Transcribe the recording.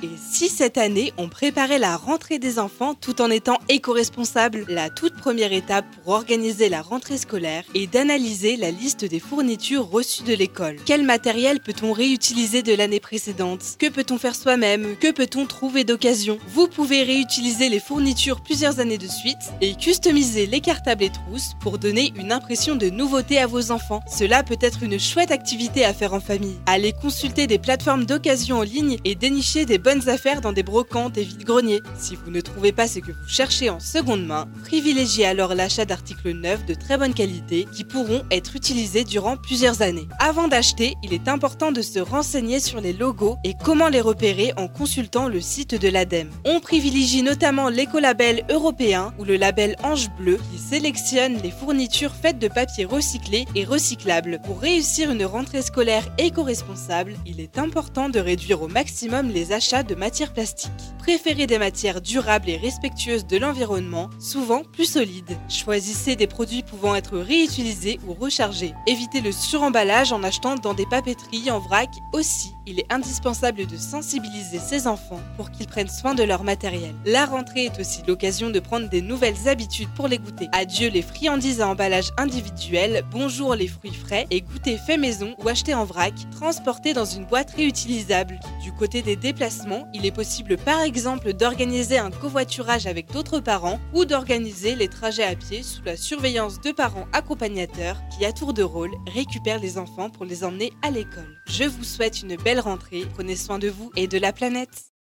Et si cette année, on préparait la rentrée des enfants tout en étant éco-responsable La toute première étape pour organiser la rentrée scolaire est d'analyser la liste des fournitures reçues de l'école. Quel matériel peut-on réutiliser de l'année précédente? Que peut-on faire soi-même? Que peut-on trouver d'occasion? Vous pouvez réutiliser les fournitures plusieurs années de suite et customiser les cartables et trousses pour donner une impression de nouveauté à vos enfants. Cela peut être une chouette activité à faire en famille. Allez consulter des plateformes d'occasion en ligne et dénicher des bonnes affaires dans des brocantes et vides-greniers. Si vous ne trouvez pas ce que vous cherchez en seconde main, privilégiez alors l'achat d'articles neufs de très bonne qualité qui pourront être utilisés durant plusieurs années. Avant d'acheter, il est important de se renseigner sur les logos et comment les repérer en consultant le site de l'ADEME. On privilégie notamment l'écolabel européen ou le label Ange Bleu qui sélectionne les fournitures faites de papier recyclé et recyclable. Pour réussir une rentrée scolaire éco-responsable, il est important de réduire au maximum les achats de matières plastiques. Préférez des matières durables et respectueuses de l'environnement, souvent plus solides. Choisissez des produits pouvant être réutilisés ou rechargés. Évitez le suremballage en achetant dans des papeteries en vrac aussi. Il est indispensable de sensibiliser ses enfants pour qu'ils prennent soin de leur matériel. La rentrée est aussi l'occasion de prendre des nouvelles habitudes pour les goûter. Adieu les friandises à emballage individuel, bonjour les fruits frais et goûter fait maison ou acheté en vrac, transportés dans une boîte réutilisable. Du côté des déplacements, il est possible par exemple d'organiser un covoiturage avec d'autres parents ou d'organiser les trajets à pied sous la surveillance de parents accompagnateurs qui, à tour de rôle, récupèrent les enfants pour les emmener à l'école. Je vous souhaite une belle rentrée, prenez soin de vous et de la planète.